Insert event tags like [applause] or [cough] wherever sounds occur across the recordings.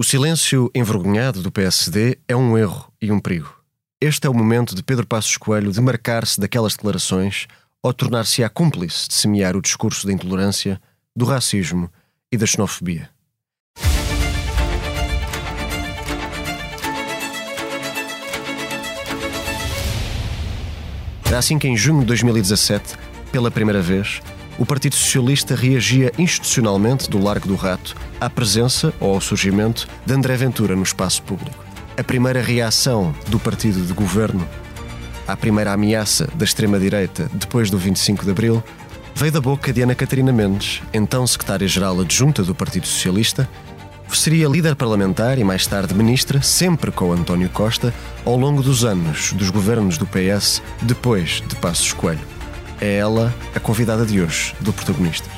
O silêncio envergonhado do PSD é um erro e um perigo. Este é o momento de Pedro Passos Coelho demarcar-se daquelas declarações ou tornar-se-á cúmplice de semear o discurso da intolerância, do racismo e da xenofobia. Era assim que em junho de 2017, pela primeira vez, o Partido Socialista reagia institucionalmente do Largo do Rato à presença ou ao surgimento de André Ventura no espaço público. A primeira reação do partido de governo à primeira ameaça da extrema-direita depois do 25 de abril veio da boca de Ana Catarina Mendes, então secretária-geral adjunta do Partido Socialista, seria líder parlamentar e mais tarde ministra, sempre com António Costa, ao longo dos anos dos governos do PS depois de Passos Coelho. É ela a convidada de hoje do Protagonistas.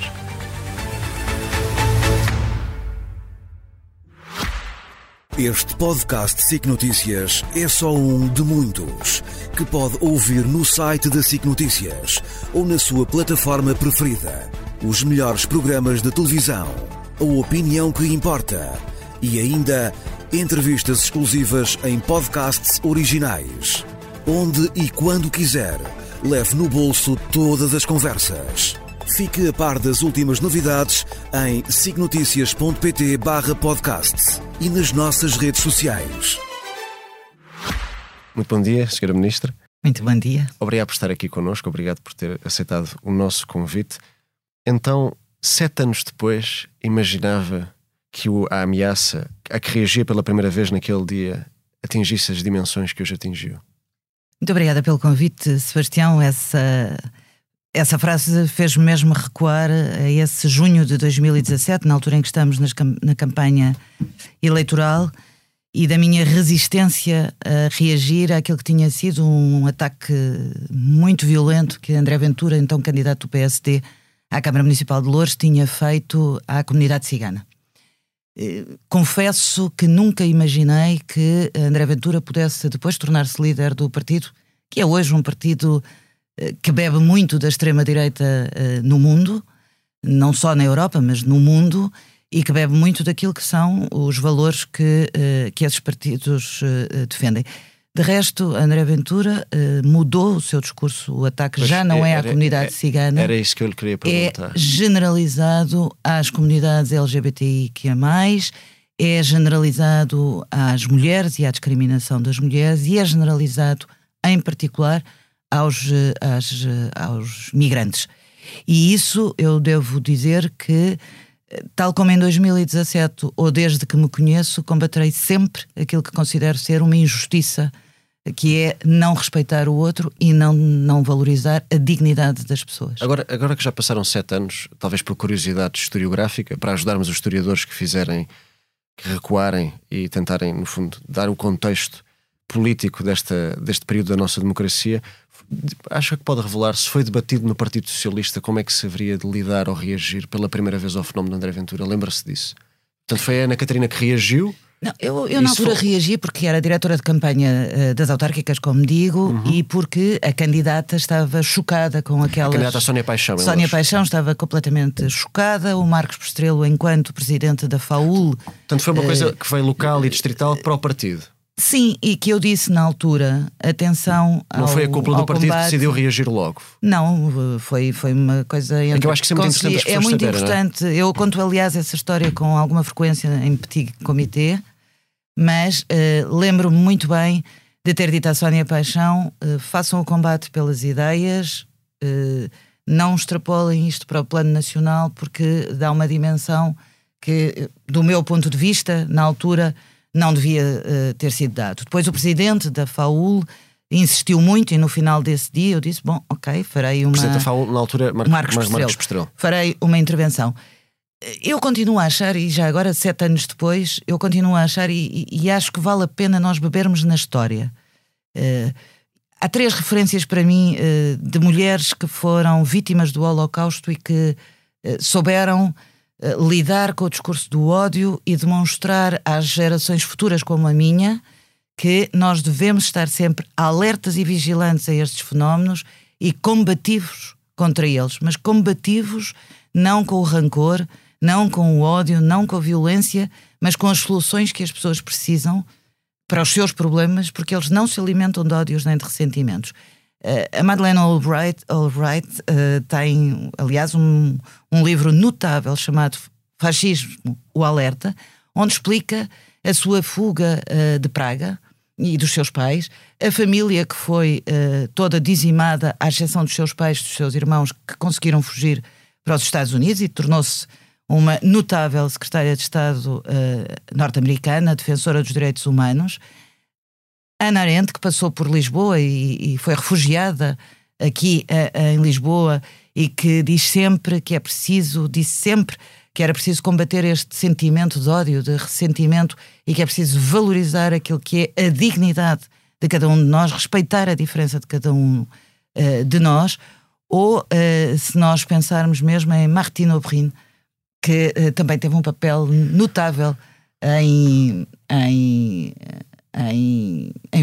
Este podcast SIC Notícias é só um de muitos que pode ouvir no site da SIC Notícias ou na sua plataforma preferida. Os melhores programas de televisão, a opinião que importa e ainda entrevistas exclusivas em podcasts originais. Onde e quando quiser Leve no bolso todas as conversas. Fique a par das últimas novidades em signoticias.pt barra podcast e nas nossas redes sociais. Muito bom dia, Sra. Ministra. Muito bom dia. Obrigado por estar aqui connosco, obrigado por ter aceitado o nosso convite. Então, sete anos depois, imaginava que a ameaça a que reagia pela primeira vez naquele dia atingisse as dimensões que hoje atingiu? Muito obrigada pelo convite, Sebastião. Essa, essa frase fez-me mesmo recuar a esse junho de 2017, na altura em que estamos nas, na campanha eleitoral, e da minha resistência a reagir àquilo que tinha sido um ataque muito violento que André Ventura, então candidato do PSD à Câmara Municipal de Louros, tinha feito à comunidade cigana. Eh, confesso que nunca imaginei que André Ventura pudesse depois tornar-se líder do partido, que é hoje um partido eh, que bebe muito da extrema-direita eh, no mundo, não só na Europa, mas no mundo, e que bebe muito daquilo que são os valores que, que esses partidos defendem. De resto, André Ventura uh, mudou o seu discurso. O ataque pois já não é, é à comunidade era, cigana. Era isso que eu lhe queria perguntar. É generalizado às comunidades LGBTIQIA, é generalizado às mulheres e à discriminação das mulheres, e é generalizado, em particular, aos, eh, aos, eh, aos migrantes. E isso eu devo dizer que tal como em 2017 ou desde que me conheço, combaterei sempre aquilo que considero ser uma injustiça, que é não respeitar o outro e não, não valorizar a dignidade das pessoas. Agora, agora que já passaram sete anos, talvez por curiosidade historiográfica, para ajudarmos os historiadores que fizerem, que recuarem e tentarem, no fundo, dar o contexto político desta, deste período da nossa democracia, acha que pode revelar se foi debatido no Partido Socialista como é que se haveria de lidar ou reagir pela primeira vez ao fenómeno de André Ventura? Lembra-se disso? Portanto, foi a Ana Catarina que reagiu? Não, eu, eu na altura foi... reagi porque era diretora de campanha uh, das autárquicas, como digo, uhum. e porque a candidata estava chocada com aquela. A candidata Sónia Paixão. Sónia Paixão estava completamente chocada. O Marcos Postrelo, enquanto presidente da FAUL. Portanto, foi uma uh, coisa que veio local e distrital para o partido. Sim, e que eu disse na altura, atenção Não foi a cúpula do partido combate. que decidiu reagir logo? Não, foi, foi uma coisa... É que eu acho que é muito importante É muito saber, é? importante. É? Eu conto, aliás, essa história com alguma frequência em petit comitê, mas uh, lembro-me muito bem de ter dito à Sónia Paixão, uh, façam o combate pelas ideias, uh, não extrapolem isto para o plano nacional, porque dá uma dimensão que, do meu ponto de vista, na altura não devia uh, ter sido dado. Depois o presidente da FAUL insistiu muito e no final desse dia eu disse, bom, ok, farei uma... O presidente da FAUL na altura, Mar Marcos, Marcos, Marcos Pestrel. Farei uma intervenção. Eu continuo a achar, e já agora, sete anos depois, eu continuo a achar e, e, e acho que vale a pena nós bebermos na história. Uh, há três referências para mim uh, de mulheres que foram vítimas do Holocausto e que souberam lidar com o discurso do ódio e demonstrar às gerações futuras como a minha que nós devemos estar sempre alertas e vigilantes a estes fenómenos e combativos contra eles, mas combativos não com o rancor, não com o ódio, não com a violência, mas com as soluções que as pessoas precisam para os seus problemas, porque eles não se alimentam de ódios nem de ressentimentos. Uh, a Madeleine Albright, Albright uh, tem, aliás, um, um livro notável chamado Fascismo, o Alerta, onde explica a sua fuga uh, de Praga e dos seus pais, a família que foi toda dizimada, à exceção dos seus pais, dos seus irmãos, que conseguiram fugir para os Estados Unidos e tornou-se uma notável secretária de Estado uh, norte-americana, defensora dos direitos humanos. Ana Arendt, que passou por Lisboa e, e foi refugiada aqui uh, em Lisboa e que diz sempre que é preciso, disse sempre que era preciso combater este sentimento de ódio, de ressentimento e que é preciso valorizar aquilo que é a dignidade de cada um de nós, respeitar a diferença de cada um uh, de nós, ou uh, se nós pensarmos mesmo em Martine Aubry, que uh, também teve um papel notável em, em,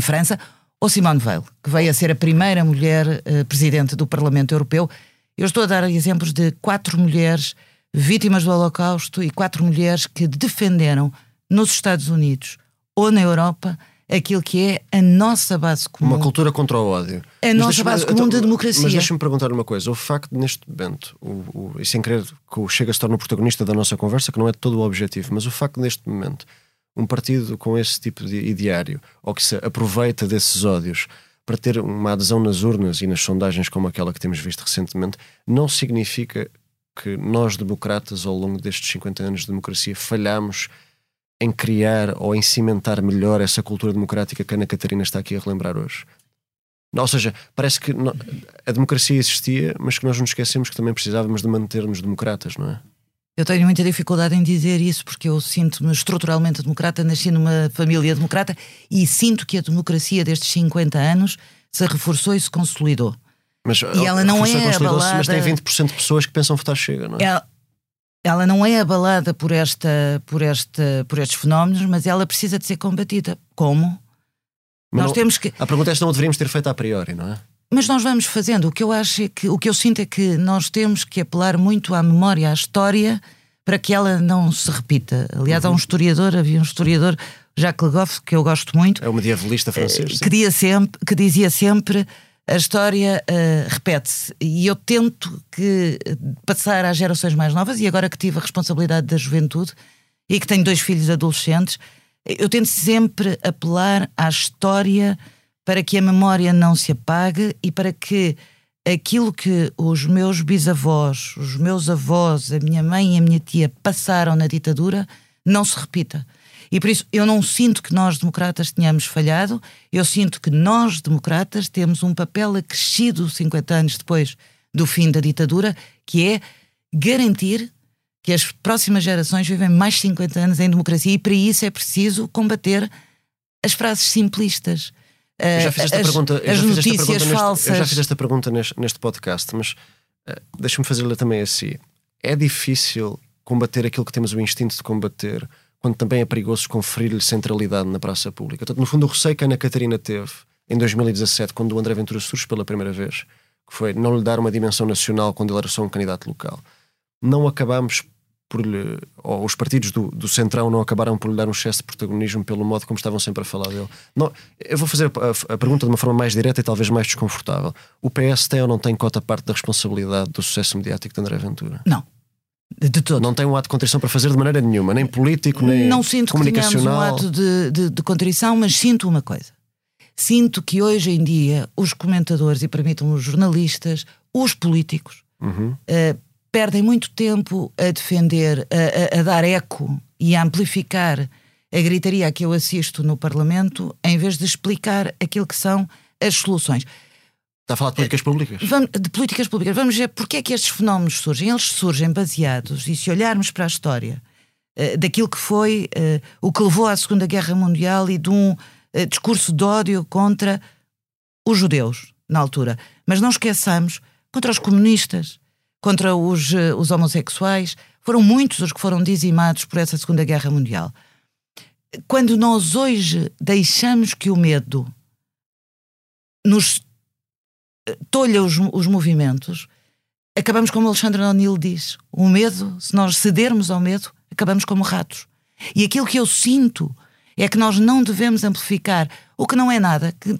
França, ou Simone Veil, que veio a ser a primeira mulher uh, presidente do Parlamento Europeu. Eu estou a dar exemplos de quatro mulheres vítimas do Holocausto e quatro mulheres que defenderam nos Estados Unidos ou na Europa aquilo que é a nossa base comum. Uma cultura contra o ódio. A mas nossa base comum então, da democracia. Mas deixa-me perguntar uma coisa: o facto de, neste momento, o, o, e sem querer que o Chega se torne o protagonista da nossa conversa, que não é todo o objetivo, mas o facto de, neste momento, um partido com esse tipo de ideário, ou que se aproveita desses ódios para ter uma adesão nas urnas e nas sondagens como aquela que temos visto recentemente, não significa que nós, democratas, ao longo destes 50 anos de democracia, falhamos em criar ou em cimentar melhor essa cultura democrática que a Ana Catarina está aqui a relembrar hoje. Ou seja, parece que a democracia existia, mas que nós nos esquecemos que também precisávamos de manter-nos democratas, não é? Eu tenho muita dificuldade em dizer isso porque eu sinto-me estruturalmente democrata, nasci numa família democrata e sinto que a democracia destes 50 anos se reforçou e se consolidou. Mas, e ela não é abalada... Mas tem 20% de pessoas que pensam votar chega, não é? Ela, ela não é abalada por, esta, por, esta, por estes fenómenos, mas ela precisa de ser combatida. Como? Mas nós não, temos que. A pergunta é se não deveríamos ter feito a priori, não é? Mas nós vamos fazendo. O que eu acho é que o que eu sinto é que nós temos que apelar muito à memória, à história, para que ela não se repita. Aliás, uhum. há um historiador, havia um historiador, Jacques Le Goff, que eu gosto muito. É um medievalista francês. Que, dizia sempre, que dizia sempre a história uh, repete-se. E eu tento que passar às gerações mais novas, e agora que tive a responsabilidade da juventude e que tenho dois filhos adolescentes, eu tento sempre apelar à história para que a memória não se apague e para que aquilo que os meus bisavós, os meus avós, a minha mãe e a minha tia passaram na ditadura não se repita. E por isso eu não sinto que nós, democratas, tenhamos falhado, eu sinto que nós, democratas, temos um papel acrescido 50 anos depois do fim da ditadura, que é garantir que as próximas gerações vivem mais 50 anos em democracia e para isso é preciso combater as frases simplistas. Eu já fiz esta as, pergunta, as notícias pergunta falsas. Neste, eu já fiz esta pergunta neste, neste podcast, mas uh, deixa-me fazer-lhe também assim. É difícil combater aquilo que temos o instinto de combater quando também é perigoso conferir-lhe centralidade na praça pública. Portanto, no fundo, o receio que a Ana Catarina teve em 2017, quando o André Ventura surge pela primeira vez, que foi não lhe dar uma dimensão nacional quando ele era só um candidato local. Não acabámos por lhe, ou os partidos do, do Centrão não acabaram por lhe dar um excesso de protagonismo pelo modo como estavam sempre a falar dele. Não, eu vou fazer a, a, pergunta de uma forma mais direta e talvez mais desconfortável. O PS tem ou não tem cota parte da responsabilidade do sucesso mediático de André Ventura? Não. De todo. Não tem um ato de contrição para fazer de maneira nenhuma, nem político, nem Não sinto comunicacional. que um ato de, de, de contrição, mas sinto uma coisa. Sinto que hoje em dia os comentadores, e permitam os jornalistas, os políticos, uhum. uh, perdem muito tempo a defender, a, a, dar eco e a amplificar a gritaria a que eu assisto no Parlamento, em vez de explicar aquilo que são as soluções. Está a falar de políticas públicas? Vamos, de políticas públicas. Vamos ver porque é que estes fenómenos surgem. Eles surgem baseados, e se olharmos para a história, uh, daquilo que foi uh, o que levou à Segunda Guerra Mundial e de um uh, discurso de ódio contra os judeus, na altura. Mas não esqueçamos contra os comunistas, contra os, os homossexuais. Foram muitos os que foram dizimados por essa Segunda Guerra Mundial. Quando nós hoje deixamos que o medo nos tolha os, os movimentos, acabamos como Alexandre O'Neill diz: o medo, se nós cedermos ao medo, acabamos como ratos. E aquilo que eu sinto é que nós não devemos amplificar o que não é nada, que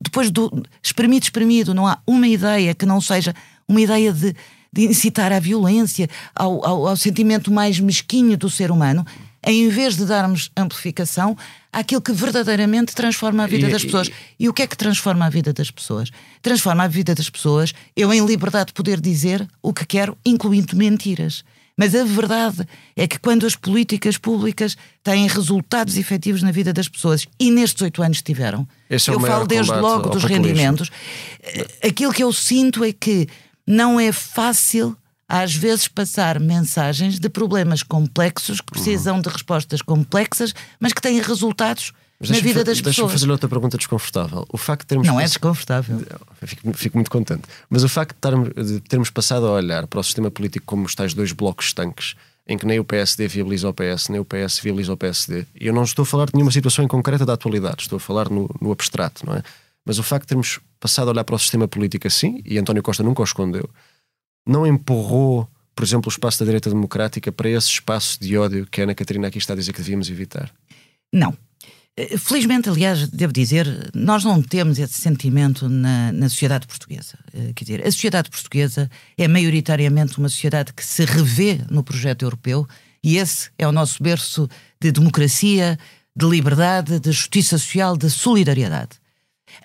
depois do espremido, espremido, não há uma ideia que não seja uma ideia de, de incitar à violência, ao, ao, ao sentimento mais mesquinho do ser humano, em vez de darmos amplificação àquilo que verdadeiramente transforma a vida e, das pessoas. E, e, o que é que transforma a vida das pessoas? Transforma a vida das pessoas, eu em liberdade poder dizer o que quero, incluindo mentiras. Mas a verdade é que quando as políticas públicas têm resultados efetivos na vida das pessoas, e nestes oito anos tiveram, é eu falo desde logo dos rendimentos, eh, aquilo que eu sinto é que não é fácil às vezes passar mensagens de problemas complexos que precisam uhum. de respostas complexas, mas que têm resultados na vida das pessoas. Deixa-me fazer outra pergunta desconfortável. O facto de termos Não é desconfortável. Fico, fico, muito contente. Mas o facto de termos, de termos, passado a olhar para o sistema político como os tais dois blocos estanques, em que nem o PSD viabiliza o PS, nem o PS viabiliza o PSD, e eu não estou a falar de nenhuma situação em concreta da atualidade, estou a falar no, no abstrato, não é? Mas o facto de termos passado a olhar para o sistema político assim, e António Costa nunca o escondeu, não empurrou, por exemplo, o espaço da direita democrática para esse espaço de ódio que a Ana Catarina aqui está a dizer que devíamos evitar? Não. Eh, felizmente, aliás, devo dizer, nós não temos esse sentimento na, na sociedade portuguesa. Eh, quer dizer, a sociedade portuguesa é maioritariamente uma sociedade que se revê no projeto europeu e esse é o nosso berço de democracia, de liberdade, de justiça social, de solidariedade.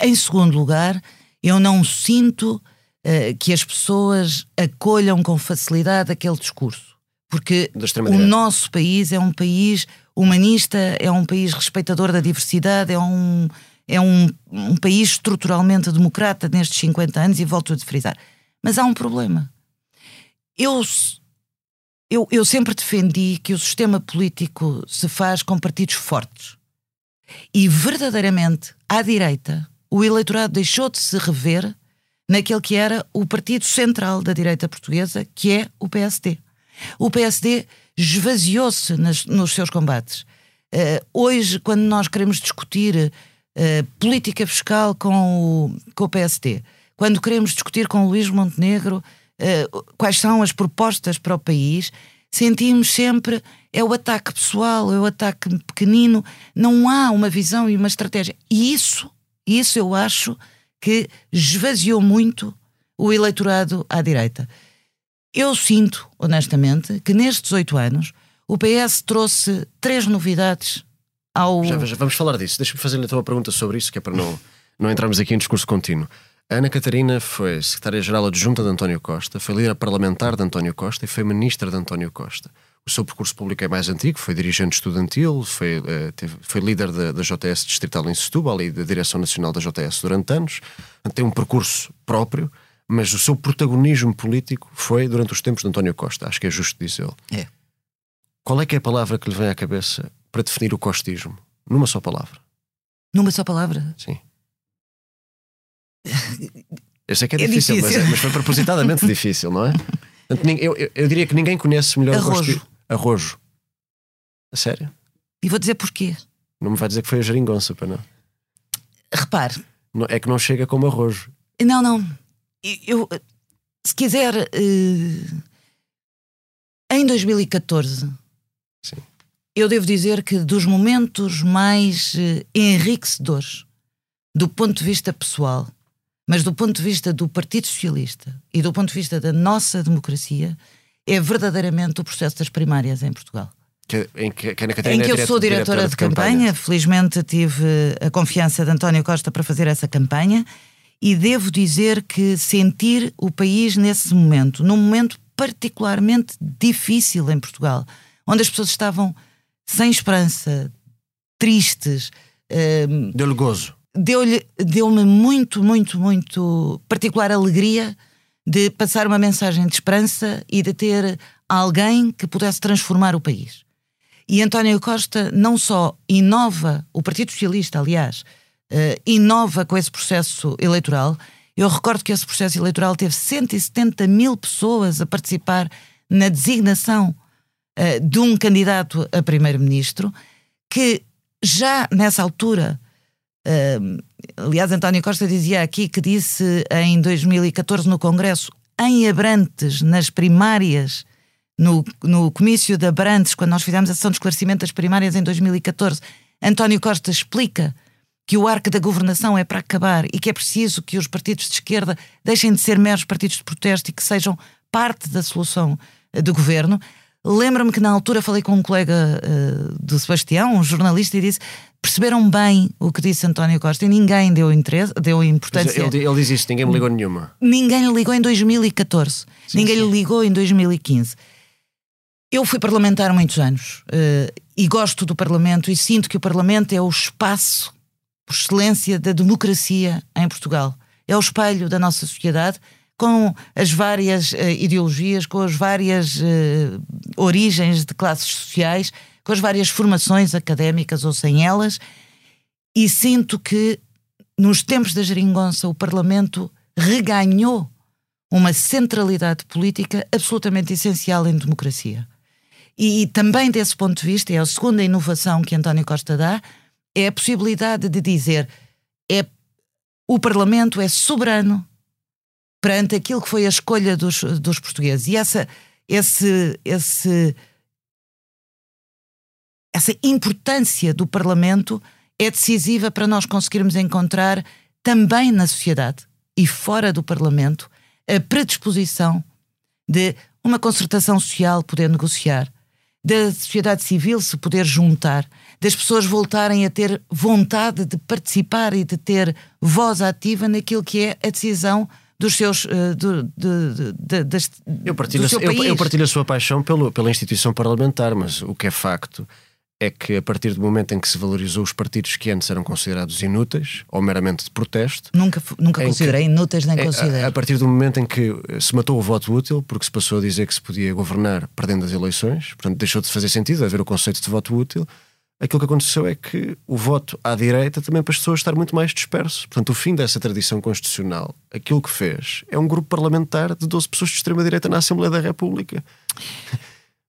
Em segundo lugar, eu não sinto uh, que as pessoas acolham com facilidade aquele discurso. Porque o nosso país é um país humanista, é um país respeitador da diversidade, é um, é um, um país estruturalmente democrata nestes 50 anos, e volto a frisar. Mas há um problema. Eu, eu, eu sempre defendi que o sistema político se faz com partidos fortes. E verdadeiramente, à direita, o eleitorado deixou de se rever naquele que era o partido central da direita portuguesa, que é o PSD. O PSD esvaziou-se nos seus combates. Uh, hoje, quando nós queremos discutir uh, política fiscal com o, com o PSD, quando queremos discutir com o Luís Montenegro uh, quais são as propostas para o país, sentimos sempre é o ataque pessoal, é o ataque pequenino, não há uma visão e uma estratégia. E isso isso eu acho que esvaziou muito o eleitorado à direita. Eu sinto, honestamente, que nestes oito anos o PS trouxe três novidades ao. Já, já vamos falar disso. Deixa-me fazer-lhe então uma pergunta sobre isso, que é para não, não entrarmos aqui em discurso contínuo. Ana Catarina foi secretária-geral adjunta de António Costa, foi líder parlamentar de António Costa e foi ministra de António Costa. O seu percurso público é mais antigo, foi dirigente estudantil, foi, uh, teve, foi líder da, da, JS Distrital em Setúbal e da Direção Nacional da JS durante anos. Tem um percurso próprio, mas o seu protagonismo político foi durante os tempos de António Costa, acho que é justo dizê-lo. É. Qual é que é a palavra que lhe vem à cabeça para definir o costismo? Numa só palavra. Numa só palavra? Sim. [laughs] Eu sei que é, é difícil, difícil. Mas, mas, foi propositadamente [laughs] difícil, não é? Eu, eu, eu, diria que ninguém conhece melhor Arrojo. o costismo. Arrojo. A sério? E vou dizer porquê. Não me vai dizer que foi a geringonça, para não? Repare. Não, é que não chega como arrojo. Não, não. Eu, se quiser, uh, em 2014, Sim. eu devo dizer que dos momentos mais uh, enriquecedores do ponto de vista pessoal, mas do ponto de vista do Partido Socialista e do ponto de vista da nossa democracia, é verdadeiramente o processo das primárias em Portugal. Que, em que, que, em que eu sou diretora, diretora de, campanha. campanha. Felizmente tive a confiança de António Costa para fazer essa campanha e devo dizer que sentir o país nesse momento, num momento particularmente difícil em Portugal, onde as pessoas estavam sem esperança, tristes. Um, Deu-lhe gozo. Deu-me deu muito, muito, muito particular alegria de passar uma mensagem de esperança e de ter alguém que pudesse transformar o país. E António Costa não só inova, o Partido Socialista, aliás, uh, inova com esse processo eleitoral. Eu recordo que esse processo eleitoral teve 170 mil pessoas a participar na designação uh, de um candidato a primeiro-ministro, que já nessa altura Aliás, António Costa dizia aqui que disse em 2014 no Congresso: em Abrantes, nas primárias, no, no comício de Abrantes, quando nós fizemos a sessão de esclarecimento das primárias em 2014, António Costa explica que o arco da governação é para acabar e que é preciso que os partidos de esquerda deixem de ser meros partidos de protesto e que sejam parte da solução eh, do governo. Lembro-me que na altura falei com um colega uh, do Sebastião, um jornalista, e disse: perceberam bem o que disse António Costa e ninguém deu interesse, deu importância. Ele, ele, diz isso, ninguém me ligou nenhuma. Ninguém lhe ligou em 2014, sim, ninguém sim. lhe ligou em 2015. Eu fui parlamentar há muitos anos uh, e gosto do Parlamento e sinto que o Parlamento é o espaço por excelência da democracia em Portugal. É o espelho da nossa sociedade com as várias uh, ideologias, com as várias uh, origens de classes sociais, com as várias formações académicas ou sem elas, e sinto que nos tempos da geringonça o Parlamento reganhou uma centralidade política absolutamente essencial em democracia. E também desse ponto de vista, é a segunda inovação que António Costa dá, é a possibilidade de dizer é o Parlamento é soberano perante aquilo que foi a escolha dos, dos portugueses. E essa, esse, esse, essa importância do Parlamento é decisiva para nós conseguirmos encontrar também na sociedade e fora do Parlamento a predisposição de uma concertação social poder negociar, da sociedade civil se poder juntar, das pessoas voltarem a ter vontade de participar e de ter voz ativa naquilo que é a decisão dos seus uh, do, de, eu partilho, do seu eu, eu, partilho a sua paixão pelo, pela instituição parlamentar, mas o que é facto é que a partir do momento em que se valorizou os partidos que antes eram considerados inúteis ou meramente de protesto. Nunca, nunca considerei que, inúteis nem é, considero. A, a, partir do momento em que se matou o voto útil, porque se passou a dizer que se podia governar perdendo as eleições, portanto deixou de fazer sentido haver o conceito de voto útil. Aquilo que aconteceu é que o voto à direita também as pessoas estar muito mais disperso. Portanto, o fim dessa tradição constitucional, aquilo que fez é um grupo parlamentar de 12 pessoas de extrema-direita na Assembleia da República.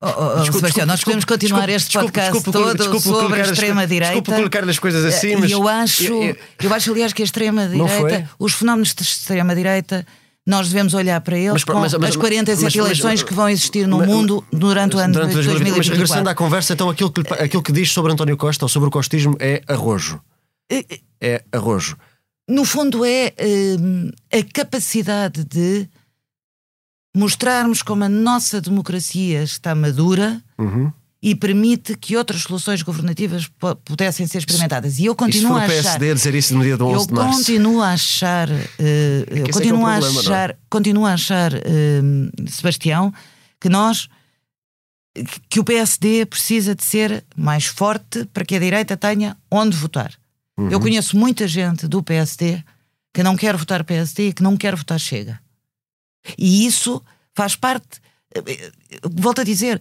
Oh, oh, oh desculpa, Sebastião, nós podemos continuar desculpa, este podcast desculpa, todo sobre a extrema-direita. Desculpa colocar as coisas assim, mas. Eu acho, eu, eu, eu acho aliás, que a extrema-direita, os fenómenos de extrema-direita, nós devemos olhar para eles mas, com mas, mas, as 47 mas, eleições que vão existir no mundo durante o ano durante 2024. Mas regressando à conversa, então aquilo que, aquilo que diz sobre António Costa ou sobre o costismo é arrojo. É, é arrojo. No fundo, é hum, a capacidade de mostrarmos como a nossa democracia está madura uhum. e permite que outras soluções governativas pudessem ser experimentadas. E eu continuo a achar. PSD dizer isso no dia do 11 eu de março. Continuo a achar. Uh, eu continuo, é é problema, a achar continuo a achar, uh, Sebastião, que nós. que o PSD precisa de ser mais forte para que a direita tenha onde votar. Uhum. Eu conheço muita gente do PSD que não quer votar PSD e que não quer votar Chega. E isso faz parte. Volto a dizer,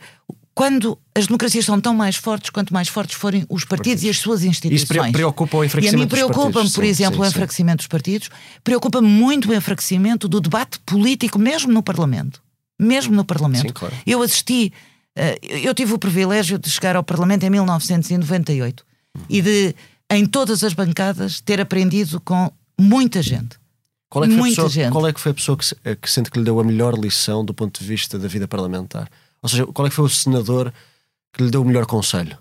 quando as democracias são tão mais fortes quanto mais fortes forem os partidos, partidos. e as suas instituições. Isso preocupa o enfraquecimento E a mim preocupa-me, por sim, exemplo, sim, o enfraquecimento sim. dos partidos, preocupa-me muito o enfraquecimento do debate político, mesmo no Parlamento. Mesmo no Parlamento. Claro. Eu assisti, eh, eu tive o privilégio de chegar ao Parlamento em 1998 uhum. e de, em todas as bancadas, ter aprendido com muita gente. Qual é que foi, pessoa, gente. Qual é que foi a pessoa que, eh, que sente que lhe deu a melhor lição do ponto de vista da vida parlamentar? Ou seja, qual é que foi o senador que lhe deu o melhor conselho?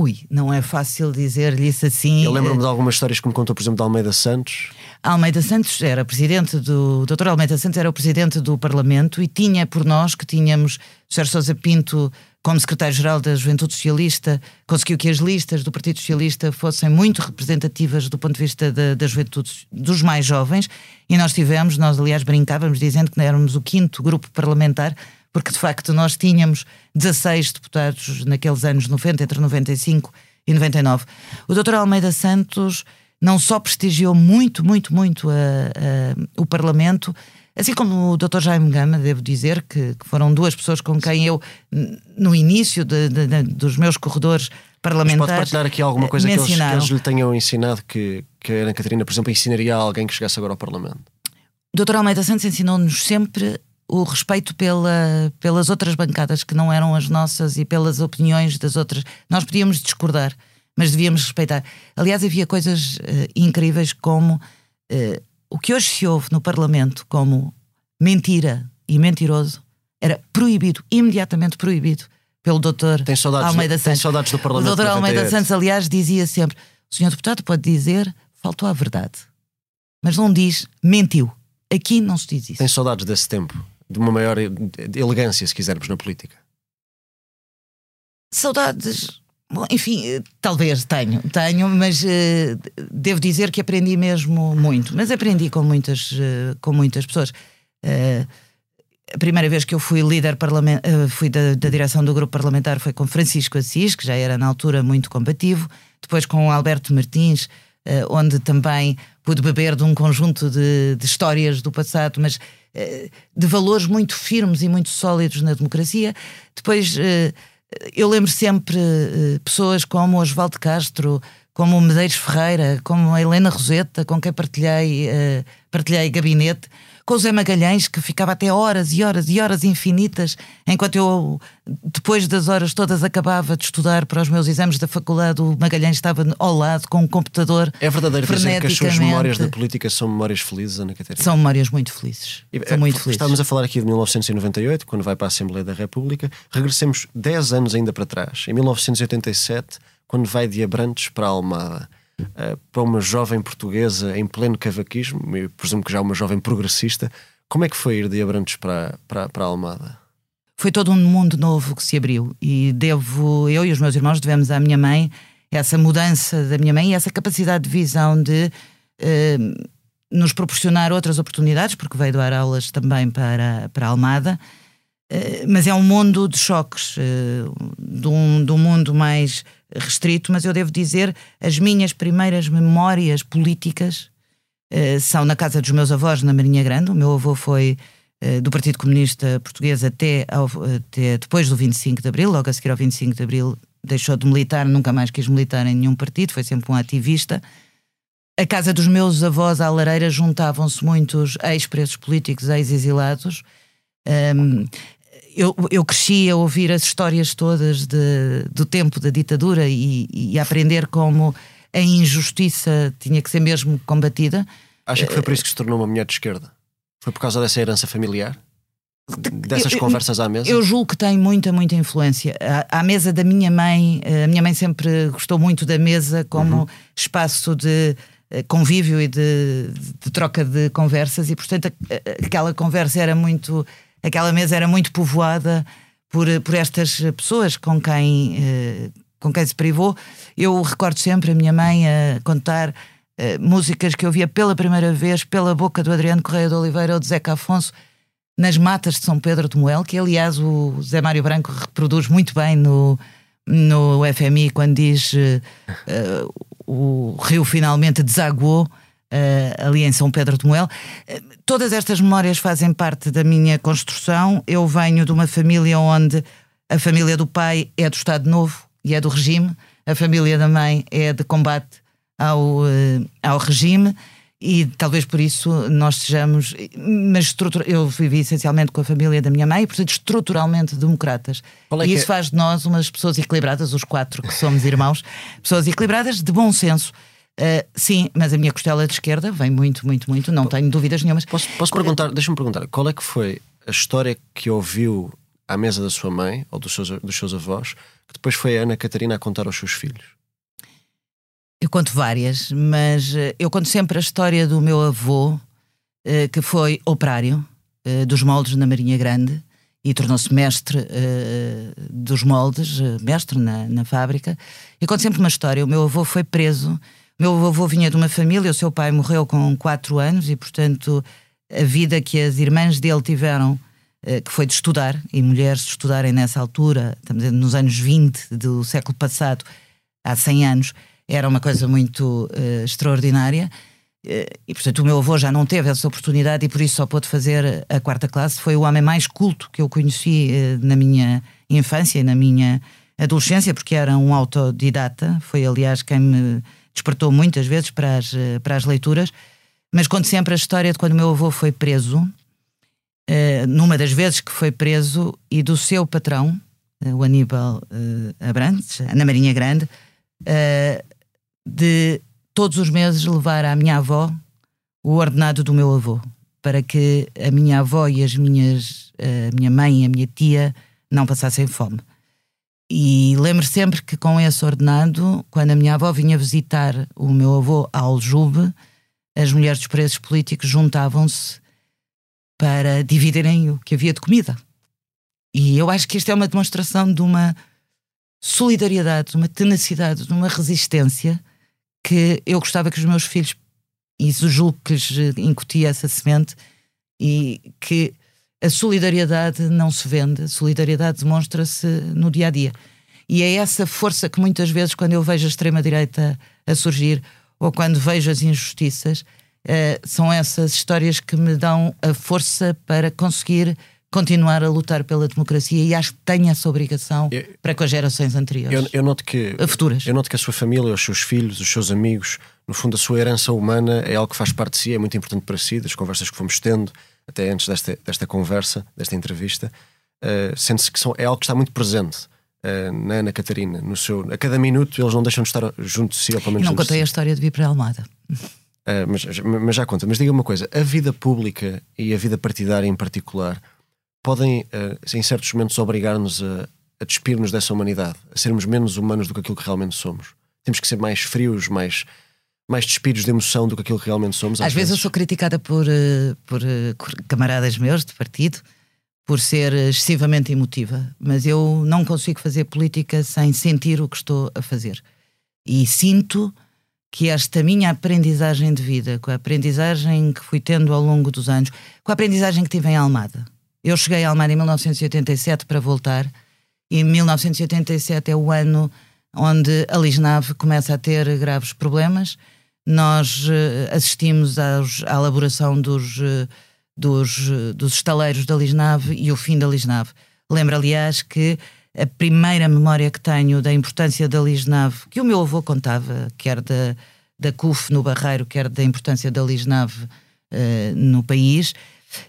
Ui, não é fácil dizer-lhe isso assim. Eu lembro-me de algumas histórias que me contou, por exemplo, de Almeida Santos. Almeida Santos era presidente do. Dr. Almeida Santos era o presidente do Parlamento e tinha por nós que tínhamos o Sr. Sousa Pinto como secretário-geral da Juventude Socialista, conseguiu que as listas do Partido Socialista fossem muito representativas do ponto de vista da, da juventude dos mais jovens, e nós tivemos, nós aliás brincávamos dizendo que éramos o quinto grupo parlamentar, porque de facto nós tínhamos 16 deputados naqueles anos 90, entre 95 e 99. O Dr. Almeida Santos não só prestigiou muito, muito, muito a, a, o Parlamento, Assim como o Dr. Jaime Gama, devo dizer que, que foram duas pessoas com quem eu, no início de, de, de, dos meus corredores parlamentares. Mas pode partilhar aqui alguma coisa que eles, que eles, lhe tenham ensinado que, que a Ana Catarina, por exemplo, ensinaria a alguém que chegasse agora ao Parlamento? O Dr. Almeida Santos ensinou-nos sempre o respeito pela, pelas outras bancadas que não eram as nossas e pelas opiniões das outras. Nós podíamos discordar, mas devíamos respeitar. Aliás, havia coisas uh, incríveis como uh, o que hoje se ouve no Parlamento como mentira e mentiroso era proibido, imediatamente proibido, pelo doutor Almeida Santos. Tem saudades do Parlamento. O doutor Almeida Santos, aliás, dizia sempre: o senhor deputado pode dizer, faltou a verdade. Mas não diz, mentiu. Aqui não se diz isso. Tem saudades desse tempo, de uma maior elegância, se quisermos, na política. Saudades. Bom, enfim, eh, talvez tenho, tenho, mas uh, devo dizer que aprendi mesmo muito. Mas aprendi com muitas, uh, com muitas pessoas. Uh, a primeira vez que eu fui líder parlamentar, fui da, da, direção do grupo parlamentar foi com Francisco Assis, que já era na altura muito combativo, depois com Alberto Martins, onde também pude beber de um conjunto de, de histórias do passado, mas de valores muito firmes e muito sólidos na democracia. Depois eu lembro sempre uh, pessoas como Osvaldo Castro, como Medeiros Ferreira, como a Helena Roseta, com quem partilhei, uh, partilhei gabinete, com o Zé Magalhães, que ficava até horas e horas e horas infinitas, enquanto eu, depois das horas todas, acabava de estudar para os meus exames da faculdade, o Magalhães estava ao lado com um computador. É verdadeiro dizer que as suas memórias da política são memórias felizes, Ana Catarina? São memórias muito felizes. E, são muito felizes. Estávamos a falar aqui de 1998, quando vai para a Assembleia da República. Regressemos 10 anos ainda para trás, em 1987, quando vai de Abrantes para a Almada uh, para uma jovem portuguesa em pleno cavaquismo, eu presumo que já uma jovem progressista. Como é que foi ir de Abrantes para, para, para a Almada? Foi todo um mundo novo que se abriu e devo, eu e os meus irmãos devemos à minha mãe essa mudança da minha mãe e essa capacidade de visão de uh, nos proporcionar outras oportunidades, porque veio dar aulas também para, para a Almada. Uh, mas é um mundo de choques, de, um, de um mundo mais restrito, mas eu devo dizer, as minhas primeiras memórias políticas uh, são na casa dos meus avós, na Marinha Grande. O meu avô foi uh, do Partido Comunista Português até, ao, até depois do 25 de Abril, logo a seguir ao 25 de Abril deixou de militar, nunca mais quis militar em nenhum partido, foi sempre um ativista. A casa dos meus avós, à lareira, juntavam-se muitos ex-presos políticos, ex-exilados. Um, eu, eu cresci a ouvir as histórias todas de, do tempo da ditadura e, e a aprender como a injustiça tinha que ser mesmo combatida. Acha que foi por isso que se tornou uma mulher de esquerda? Foi por causa dessa herança familiar? Dessas eu, conversas à mesa? Eu julgo que tem muita, muita influência. À, à, mesa da minha mãe, a minha mãe sempre gostou muito da mesa como uhum. espaço de eh, convívio e de, de, troca de conversas, e portanto aquela conversa era muito aquela mesa era muito povoada por, por estas pessoas com quem, eh, com quem se privou. Eu recordo sempre a minha mãe a contar eh, músicas que eu via pela primeira vez pela boca do Adriano Correia de Oliveira ou de Zeca Afonso nas matas de São Pedro de Moel, que aliás o Zé Mário Branco reproduz muito bem no, no FMI quando diz uh, o rio finalmente desaguou uh, ali em São Pedro de Moel. Uh, todas estas memórias fazem parte da minha construção. Eu venho de uma família onde a família do pai é do Estado Novo e é do regime, a família da mãe é de combate ao, uh, ao regime. E talvez por isso nós sejamos, mas eu vivi essencialmente com a família da minha mãe, portanto, estruturalmente democratas. É e isso é? faz de nós umas pessoas equilibradas, os quatro que somos irmãos, pessoas equilibradas de bom senso Uh, sim, mas a minha costela de esquerda vem muito, muito, muito, não tenho dúvidas nenhumas. Posso, posso perguntar, deixa-me perguntar, qual é que foi a história que ouviu à mesa da sua mãe ou dos seus, dos seus avós, que depois foi a Ana Catarina a contar aos seus filhos? Eu conto várias, mas uh, eu conto sempre a história do meu avô, uh, que foi operário dos moldes na Marinha Grande e tornou-se mestre dos moldes, mestre na, na fábrica. Eu conto sempre uma história. O meu avô foi preso meu avô vinha de uma família, o seu pai morreu com 4 anos e, portanto, a vida que as irmãs dele tiveram, eh, que foi de estudar, e mulheres estudarem nessa altura, estamos nos anos 20 do século passado, há 100 anos, era uma coisa muito uh, extraordinária. Uh, e, portanto, o meu avô já não teve essa oportunidade e por isso só pôde fazer a quarta classe. Foi o homem mais culto que eu conheci uh, na minha infância e na minha adolescência, porque era um autodidata. Foi, aliás, quem me despertou muitas vezes para as, eh, para as leituras, mas conto sempre a história de quando o meu avô foi preso, uh, numa das vezes que foi preso, e do seu patrão, uh, o Aníbal Abrantes, na Marinha Grande, de todos os meses levar à minha avó o ordenado do meu avô. para que a minha avó e as minhas, a minha mãe e a minha tia não passassem fome. E lembro sempre que com esse ordenado, quando a minha avó vinha visitar o meu avô a Aljube, as mulheres dos presos políticos juntavam-se para dividirem o que havia de comida. E eu acho que isto é uma demonstração de uma solidariedade, de uma tenacidade, de uma resistência que eu gostava que os meus filhos, e julgo que lhes incutia essa semente, e que a solidariedade não se vende, a solidariedade demonstra-se no dia a dia. E é essa força que muitas vezes, quando eu vejo a extrema-direita a surgir, ou quando vejo as injustiças, uh, são essas histórias que me dão a força para conseguir continuar a lutar pela democracia e acho que tenho essa obrigação eu, para com as gerações anteriores. Eu, eu, noto que, futuras. eu noto que a sua família, os seus filhos, os seus amigos, no fundo, a sua herança humana é algo que faz parte de si, é muito importante para si, das conversas que fomos tendo, até antes desta, desta conversa, desta entrevista. Uh, Sente-se que são, é algo que está muito presente. Uh, na Ana Catarina, no seu, a cada minuto eles não deixam de estar junto de si, ou pelo menos. não contei si. a história de vir para a Almada. Uh, mas, mas já conta. Mas diga uma coisa: a vida pública e a vida partidária em particular podem, uh, em certos momentos, obrigar-nos a, a despir-nos dessa humanidade, a sermos menos humanos do que aquilo que realmente somos. Temos que ser mais frios, mais, mais despidos de emoção do que aquilo que realmente somos. Às, às vezes, vezes, eu sou criticada por, uh, por camaradas meus de partido por ser excessivamente emotiva, mas eu não consigo fazer política sem sentir o que estou a fazer. E sinto que esta minha aprendizagem de vida, com a aprendizagem que fui tendo ao longo dos anos, com a aprendizagem que tive em Almada. Eu cheguei a Almada em 1987 para voltar, e 1987 é o ano onde a Lisnave começa a ter graves problemas. Nós uh, assistimos aos, à elaboração dos, uh, dos, uh, dos estaleiros da Lisnave e o fim da Lisnave. Lembro, aliás, que a primeira memória que tenho da importância da Lisnave, que o meu avô contava, quer da, da CUF no Barreiro, quer da importância da Lisnave uh, no país,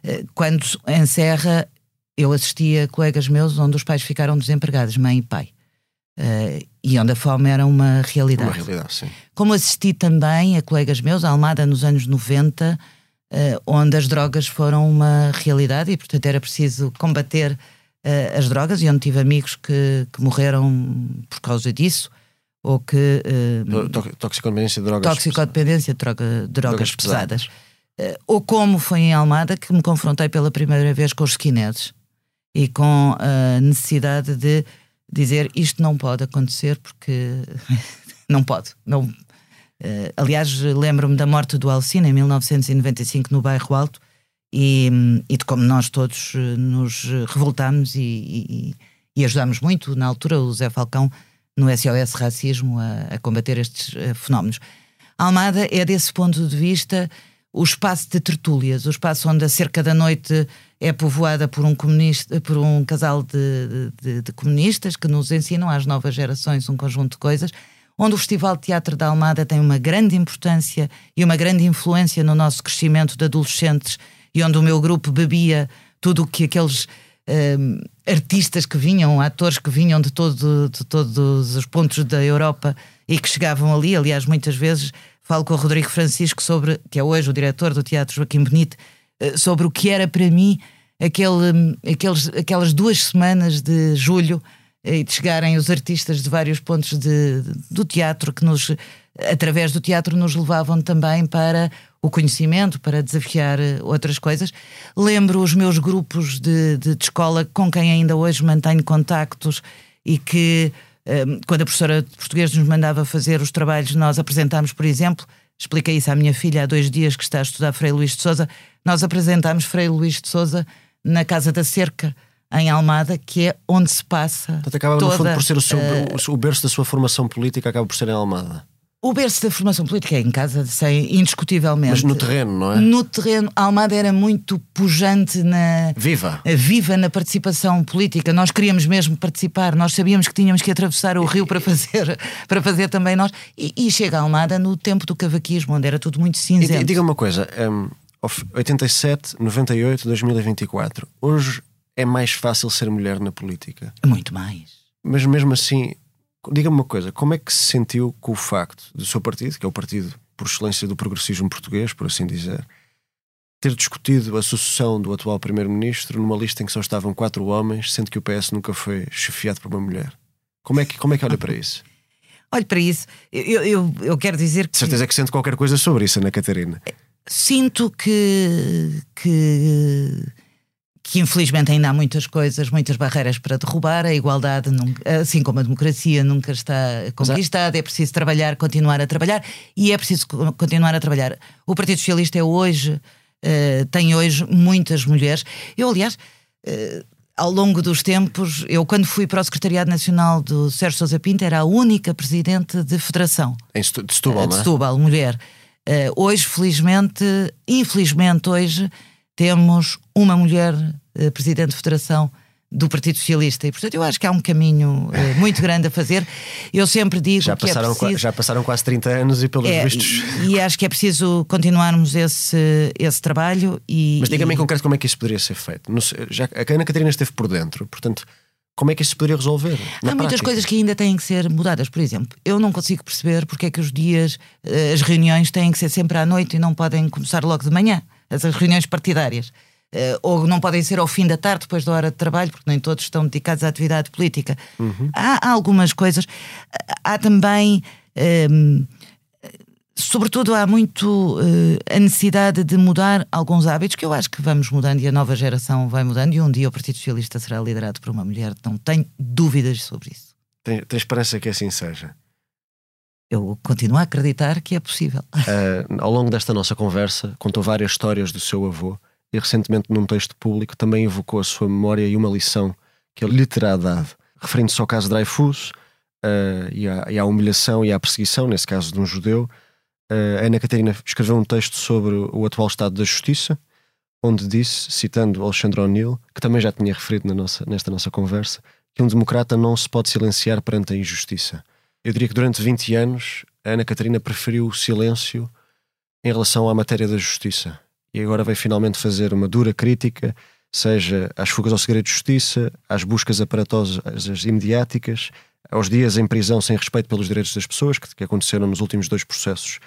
uh, quando em Serra eu assistia colegas meus onde os pais ficaram desempregados, mãe e pai. E onde a fome era uma realidade. Uma realidade, sim. Como assisti também a colegas meus, a Almada nos anos 90, onde as drogas foram uma realidade e, portanto, era preciso combater uh, as drogas e onde tive amigos que, que morreram por causa disso ou que uh, toxicodependência de drogas toxicodependência de droga, drogas, drogas pesadas, pesadas. Uh, ou como foi em Almada que me confrontei pela primeira vez com os skinheads e com a necessidade de dizer isto não pode acontecer porque [laughs] não pode não uh, aliás lembro-me da morte do Alcina em 1995 no bairro Alto e, e de como nós todos eh, nos revoltámos e, e, e ajudámos muito, na altura, o Zé Falcão no SOS Racismo a, a combater estes uh, fenómenos. Almada é, desse ponto de vista, o espaço de tertúlias, o espaço onde a cerca da noite é povoada por um, comunista, por um casal de, de, de, comunistas que nos ensinam às novas gerações um conjunto de coisas, onde o Festival de Teatro da Almada tem uma grande importância e uma grande influência no nosso crescimento de adolescentes e onde o meu grupo bebia tudo o que aqueles um, artistas que vinham, atores que vinham de, todo, de todos os pontos da Europa e que chegavam ali. Aliás, muitas vezes falo com o Rodrigo Francisco sobre, que é hoje o diretor do Teatro Joaquim Benito, eh, sobre o que era para mim aquele, hum, aqueles, aquelas duas semanas de julho eh, e de chegarem os artistas de vários pontos de, do teatro que nos, através do teatro, nos levavam também para o conhecimento, para desafiar eh, outras coisas. Lembro os meus grupos de, de, de escola com quem ainda hoje mantenho contactos e que, um, eh, quando a professora de português nos mandava fazer os trabalhos, nós apresentámos, por exemplo, expliquei isso à minha filha há dois dias que está a estudar Frei Luís de Souza, nós apresentámos Frei Luís de Souza na Casa da Cerca, em Almada, que é onde se passa. Portanto, acaba toda, no fundo por ser o, seu, uh, o berço da sua formação política, acaba por ser em Almada. O berço da formação política é em casa, sem, indiscutivelmente. Mas no terreno, não é? No terreno, a Almada era muito pujante na. Viva! Viva na participação política. Nós queríamos mesmo participar, nós sabíamos que tínhamos que atravessar o rio para fazer, [laughs] para fazer também nós. E, e chega a Almada no tempo do cavaquismo, onde era tudo muito cinzento. E, e diga uma coisa: um, 87, 98, 2024. Hoje é mais fácil ser mulher na política? Muito mais. Mas mesmo assim, Diga-me uma coisa, como é que se sentiu com o facto do seu partido, que é o partido por excelência do progressismo português, por assim dizer, ter discutido a sucessão do atual Primeiro-Ministro numa lista em que só estavam quatro homens, sendo que o PS nunca foi chefiado por uma mulher. Como é que, como é que olha para isso? Olhe para isso, eu, eu, eu quero dizer que. De certeza que sente qualquer coisa sobre isso, Ana Catarina. Sinto que, que, que infelizmente ainda há muitas coisas, muitas barreiras para derrubar. A igualdade, assim como a democracia, nunca está conquistada. É preciso trabalhar, continuar a trabalhar e é preciso continuar a trabalhar. O Partido Socialista é hoje, uh, tem hoje muitas mulheres. Eu, aliás. Uh, ao longo dos tempos, eu quando fui para o Secretariado Nacional do Sérgio Sousa Pinto era a única presidente de federação. Em Setúbal, uh, De Setúbal, mulher. Uh, hoje, felizmente, infelizmente hoje, temos uma mulher uh, presidente de federação do Partido Socialista. E, portanto, eu acho que há um caminho uh, muito grande a fazer. Eu sempre digo já que passaram, é preciso... Já passaram quase 30 anos e, pelos é, vistos... E, e, acho que é preciso continuarmos esse, esse trabalho e... Mas diga-me e... em concreto como é que isso poderia ser feito. já, a Ana Catarina esteve por dentro, portanto... Como é que isso se poderia resolver? Há muitas prática? coisas que ainda têm que ser mudadas. Por exemplo, eu não consigo perceber porque é que os dias, eh, as reuniões têm que ser sempre à noite e não podem começar logo de manhã, essas reuniões partidárias. Uh, ou não podem ser ao fim da tarde, depois da hora de trabalho, porque nem todos estão dedicados à atividade política. Uhum. Há, há, algumas coisas. Há também. Um, ehm, sobretudo, há muito uh, a necessidade de mudar alguns hábitos que eu acho que vamos mudando e a nova geração vai mudando. E um dia o Partido Socialista será liderado por uma mulher, não tenho dúvidas sobre isso. Tem, tem esperança que assim seja? Eu continuo a acreditar que é possível. Uh, [laughs] ao longo desta nossa conversa, contou várias histórias do seu avô e recentemente num texto público também evocou a sua memória e uma lição que ele lhe terá dado, referindo-se ao caso de Dreyfus uh, e, à, e, à, humilhação e à perseguição, nesse caso de um judeu. Uh, Ana Catarina escreveu um texto sobre o atual estado da justiça, onde disse, citando Alexandre O'Neill, que também já tinha referido na nossa, nesta nossa conversa, que um democrata não se pode silenciar perante a injustiça. Eu diria que durante 20 anos a Ana Catarina preferiu o silêncio em relação à matéria da justiça e agora vai finalmente fazer uma dura crítica, seja às fugas ao segredo de justiça, às buscas aparatosas e mediáticas, aos dias em prisão sem respeito pelos direitos das pessoas, que, que aconteceram nos últimos dois processos,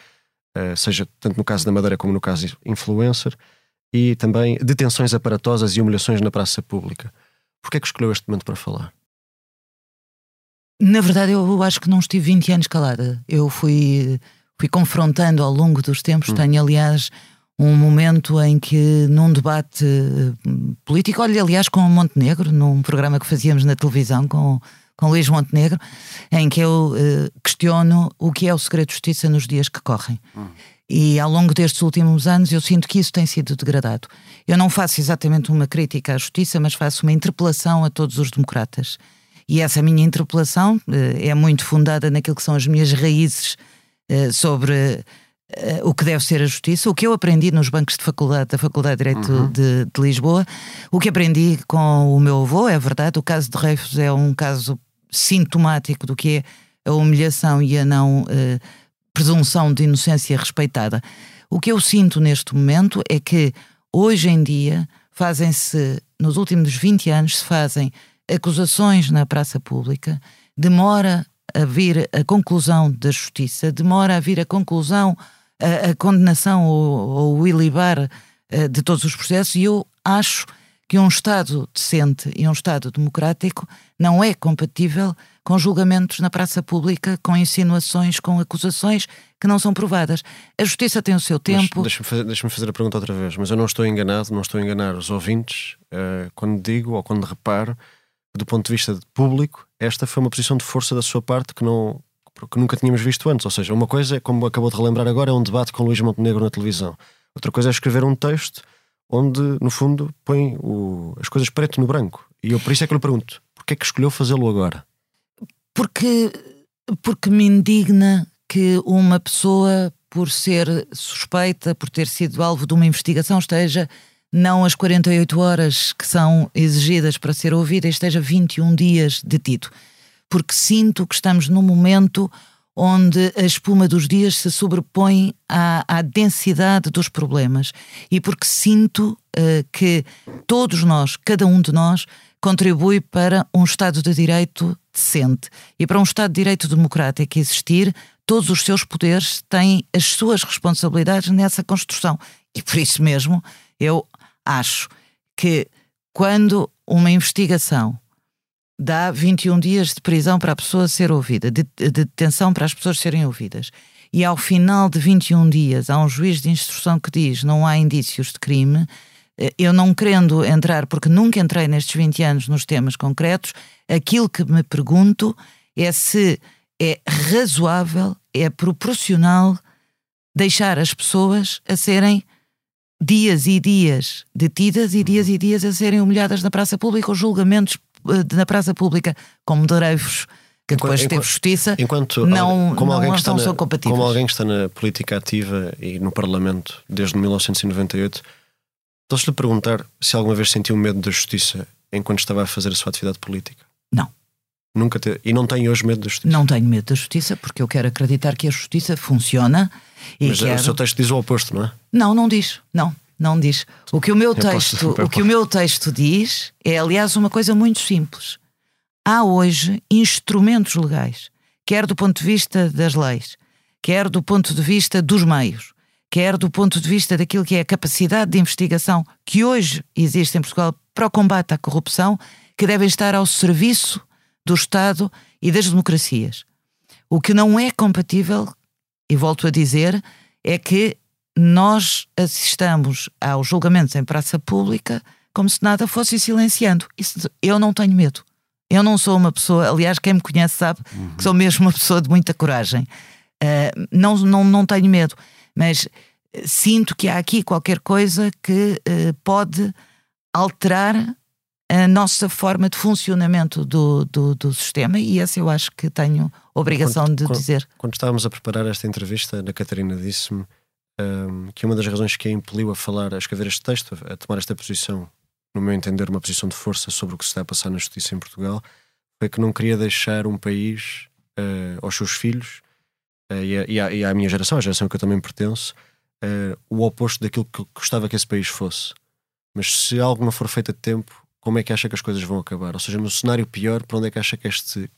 uh, seja tanto no caso da Madeira como no caso influencer, e também detenções aparatosas e humilhações na praça pública. Por que é que escolheu este momento para falar? Na verdade, eu acho que não estive 20 anos calada. Eu fui, fui confrontando ao longo dos tempos. Hum. Tenho, aliás, um momento em que, num debate eh, político, olha, aliás, com o Montenegro, num programa que fazíamos na televisão com, com Luís Montenegro, em que eu uh, questiono o que é o segredo de justiça nos dias que correm. Hum. E ao longo destes últimos anos eu sinto que isso tem sido degradado. Eu não faço exatamente uma crítica à justiça, mas faço uma interpelação a todos os democratas. E essa minha interpelação uh, é muito fundada naquilo que são as minhas raízes uh, sobre Uh, o que deve ser a justiça, o que eu aprendi nos bancos de faculdade, da Faculdade de Direito uhum. de, de, Lisboa, o que aprendi com o meu avô, é verdade, o caso de Reifos é um caso sintomático do que é a humilhação e a não presunção de inocência respeitada. O que eu sinto neste momento é que hoje em dia fazem-se, nos últimos 20 anos, se fazem acusações na praça pública, demora a vir a conclusão da justiça, demora a vir a conclusão a, a condenação ou, ou o ilibar uh, de todos os processos, e eu acho que um Estado decente e um Estado democrático não é compatível com julgamentos na praça pública, com insinuações, com acusações que não são provadas. A justiça tem o seu tempo. Deixa-me fazer, deixa fazer, a pergunta outra vez, mas eu não estou enganado, não estou a enganar os ouvintes uh, quando digo ou quando reparo do ponto de vista público, esta foi uma posição de força da sua parte que não, que nunca tínhamos visto antes. Ou seja, uma coisa, como acabou de relembrar agora, é um debate com Luís Montenegro na televisão. Outra coisa é escrever um texto onde, no fundo, põe o, as coisas preto no branco. E eu por isso é que lhe pergunto: porquê é que escolheu fazê-lo agora? Porque, porque me indigna que uma pessoa, por ser suspeita, por ter sido alvo de uma investigação, esteja não as 48 horas que são exigidas para ser ouvida, esteja 21 dias detido. Porque sinto que estamos num momento onde a espuma dos dias se sobrepõe à, à densidade dos problemas. E porque sinto uh, que todos nós, cada um de nós, contribui para um Estado de Direito decente. E para um Estado de Direito democrático existir, todos os seus poderes têm as suas responsabilidades nessa construção. E por isso mesmo Eu acho que quando uma investigação dá 21 dias de prisão para a pessoa ser ouvida, de, de detenção para as pessoas serem ouvidas, e ao final de 21 dias há um juiz de instrução que diz não há indícios de crime, eh, eu não querendo entrar, porque nunca entrei nestes 20 anos nos temas concretos, aquilo que me pergunto é se é razoável, é proporcional deixar as pessoas a serem dias e dias detidas e dias e dias a serem humilhadas na praça pública ou julgamentos eh, na praça pública como dreivos que depois enquanto, teve justiça, enquanto, não, como alguém não, que está não na, são compatíveis. Como alguém que está na política ativa e no Parlamento desde 1998, posso-lhe perguntar se alguma vez sentiu medo da justiça enquanto estava a fazer a sua atividade política? Não. Nunca te... E não tem hoje medo da justiça? Não tenho medo da justiça porque eu quero acreditar que a justiça funciona. E Mas quero... o seu texto diz o oposto, não é? Não, não diz. Não, não diz. O que o meu texto, posso... o que o meu texto diz é, aliás, uma coisa muito simples. Há hoje instrumentos legais, quer do ponto de vista das leis, quer do ponto de vista dos meios, quer do ponto de vista daquilo que é a capacidade de investigação que hoje existe em Portugal para o combate à corrupção, que devem estar ao serviço do Estado e das democracias. O que não é compatível, e volto a dizer, é que nós assistamos aos julgamentos em praça pública como se nada fosse silenciando. Isso, eu não tenho medo. Eu não sou uma pessoa, aliás, quem me conhece sabe uhum. que sou mesmo uma pessoa de muita coragem. Uh, não, não, não tenho medo, mas sinto que há aqui qualquer coisa que uh, pode alterar a nossa forma de funcionamento do, do, do, sistema e esse eu acho que tenho obrigação quando, de quando, dizer. Quando estávamos a preparar esta entrevista, a Catarina disse-me um, que uma das razões que a impeliu a falar, a escrever este texto, a tomar esta posição, no meu entender, uma posição de força sobre o que se está a passar na justiça em Portugal, foi que não queria deixar um país uh, aos seus filhos uh, e, a, e, à, e, à, minha geração, a geração que eu também pertenço, uh, o oposto daquilo que gostava que esse país fosse. Mas se algo não for feito a tempo, como é que acha que as coisas vão acabar? Ou seja, no cenário pior, para onde é que acha que este,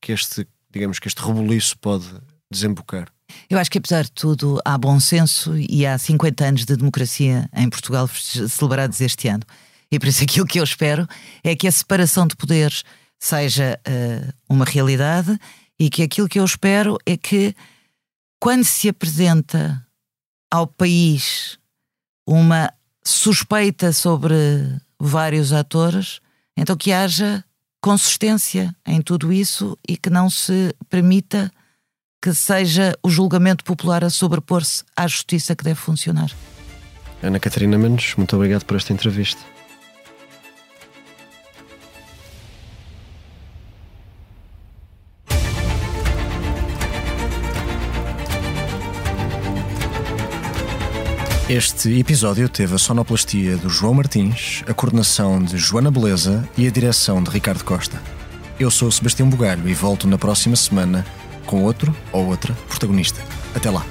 que este digamos, que este rebuliço pode desembocar? Eu acho que, apesar de tudo, há bom senso e há 50 anos de democracia em Portugal celebrados este ano. E por isso aquilo que eu espero é que a separação de poderes seja uh, uma realidade e que aquilo que eu espero é que, quando se apresenta ao país uma suspeita sobre vários atores, então que haja consistência em tudo isso e que não se permita que seja o julgamento popular a sobrepor-se à justiça que deve funcionar. Ana Catarina Mendes, muito obrigado por esta entrevista. Este episódio teve a sonoplastia do João Martins, a coordenação de Joana Beleza e a direção de Ricardo Costa. Eu sou Sebastião Bugalho e volto na próxima semana com outro ou outra protagonista. Até lá!